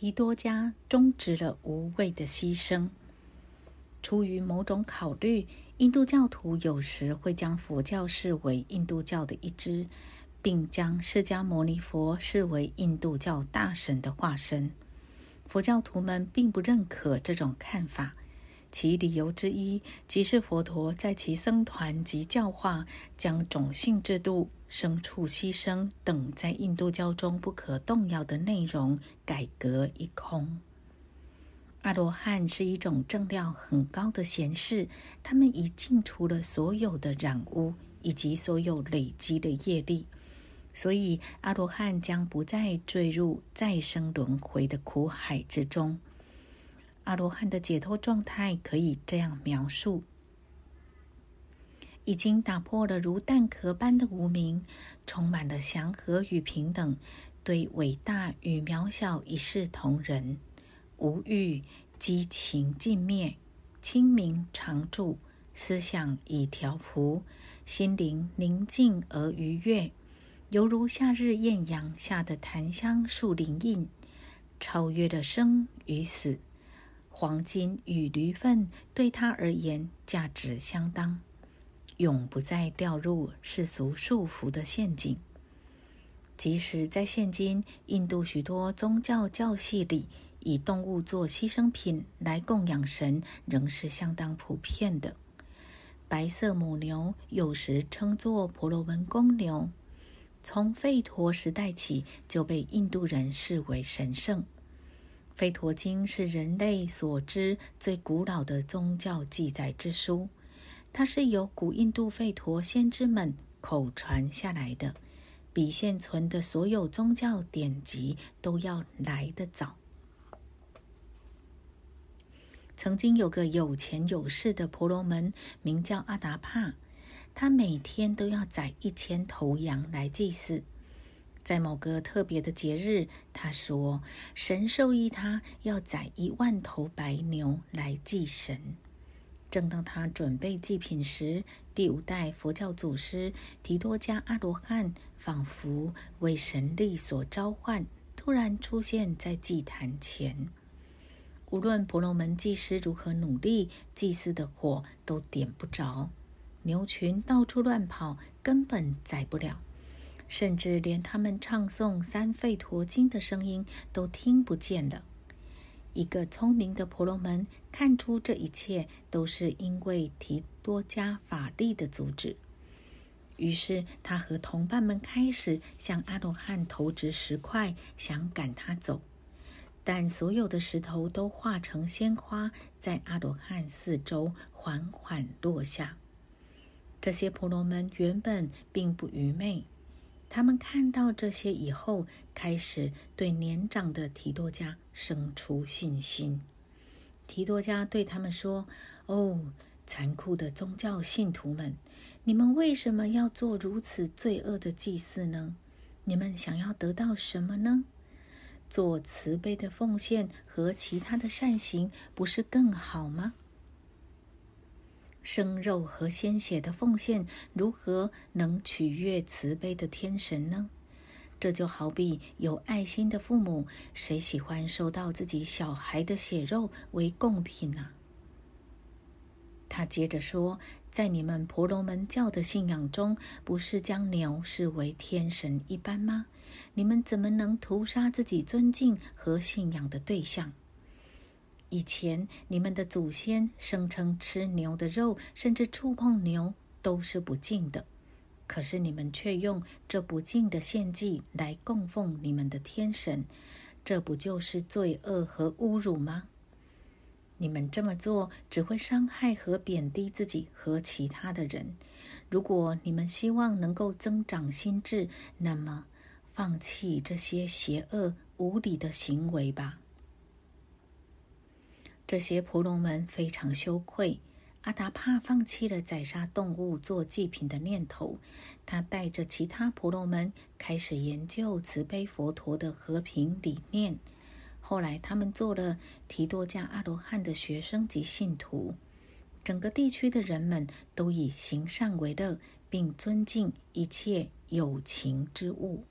提多家终止了无谓的牺牲。出于某种考虑，印度教徒有时会将佛教视为印度教的一支，并将释迦牟尼佛视为印度教大神的化身。佛教徒们并不认可这种看法。其理由之一，即是佛陀在其僧团及教化将种姓制度、牲畜牺牲等在印度教中不可动摇的内容改革一空。阿罗汉是一种正量很高的贤士，他们已净除了所有的染污以及所有累积的业力，所以阿罗汉将不再坠入再生轮回的苦海之中。阿罗汉的解脱状态可以这样描述：已经打破了如蛋壳般的无名，充满了祥和与平等，对伟大与渺小一视同仁，无欲激情尽灭，清明常驻，思想已调伏，心灵宁静而愉悦，犹如夏日艳阳下的檀香树林印，超越了生与死。黄金与驴粪对他而言价值相当，永不再掉入世俗束缚的陷阱。即使在现今印度许多宗教教系里，以动物做牺牲品来供养神，仍是相当普遍的。白色母牛有时称作婆罗门公牛，从吠陀时代起就被印度人视为神圣。《吠陀经》是人类所知最古老的宗教记载之书，它是由古印度吠陀先知们口传下来的，比现存的所有宗教典籍都要来得早。曾经有个有钱有势的婆罗门，名叫阿达帕，他每天都要宰一千头羊来祭祀。在某个特别的节日，他说：“神授意他要宰一万头白牛来祭神。”正当他准备祭品时，第五代佛教祖师提多迦阿罗汉仿佛为神力所召唤，突然出现在祭坛前。无论婆罗门祭师如何努力，祭祀的火都点不着，牛群到处乱跑，根本宰不了。甚至连他们唱诵《三吠陀经》的声音都听不见了。一个聪明的婆罗门看出这一切都是因为提多加法力的阻止，于是他和同伴们开始向阿罗汉投掷石块，想赶他走。但所有的石头都化成鲜花，在阿罗汉四周缓缓落下。这些婆罗门原本并不愚昧。他们看到这些以后，开始对年长的提多加生出信心。提多加对他们说：“哦，残酷的宗教信徒们，你们为什么要做如此罪恶的祭祀呢？你们想要得到什么呢？做慈悲的奉献和其他的善行，不是更好吗？”生肉和鲜血的奉献，如何能取悦慈悲的天神呢？这就好比有爱心的父母，谁喜欢收到自己小孩的血肉为贡品呢？他接着说：“在你们婆罗门教的信仰中，不是将牛视为天神一般吗？你们怎么能屠杀自己尊敬和信仰的对象？”以前，你们的祖先声称吃牛的肉，甚至触碰牛都是不敬的。可是你们却用这不敬的献祭来供奉你们的天神，这不就是罪恶和侮辱吗？你们这么做只会伤害和贬低自己和其他的人。如果你们希望能够增长心智，那么放弃这些邪恶无理的行为吧。这些婆罗门非常羞愧。阿达帕放弃了宰杀动物做祭品的念头，他带着其他婆罗门开始研究慈悲佛陀的和平理念。后来，他们做了提多迦阿罗汉的学生及信徒。整个地区的人们都以行善为乐，并尊敬一切有情之物。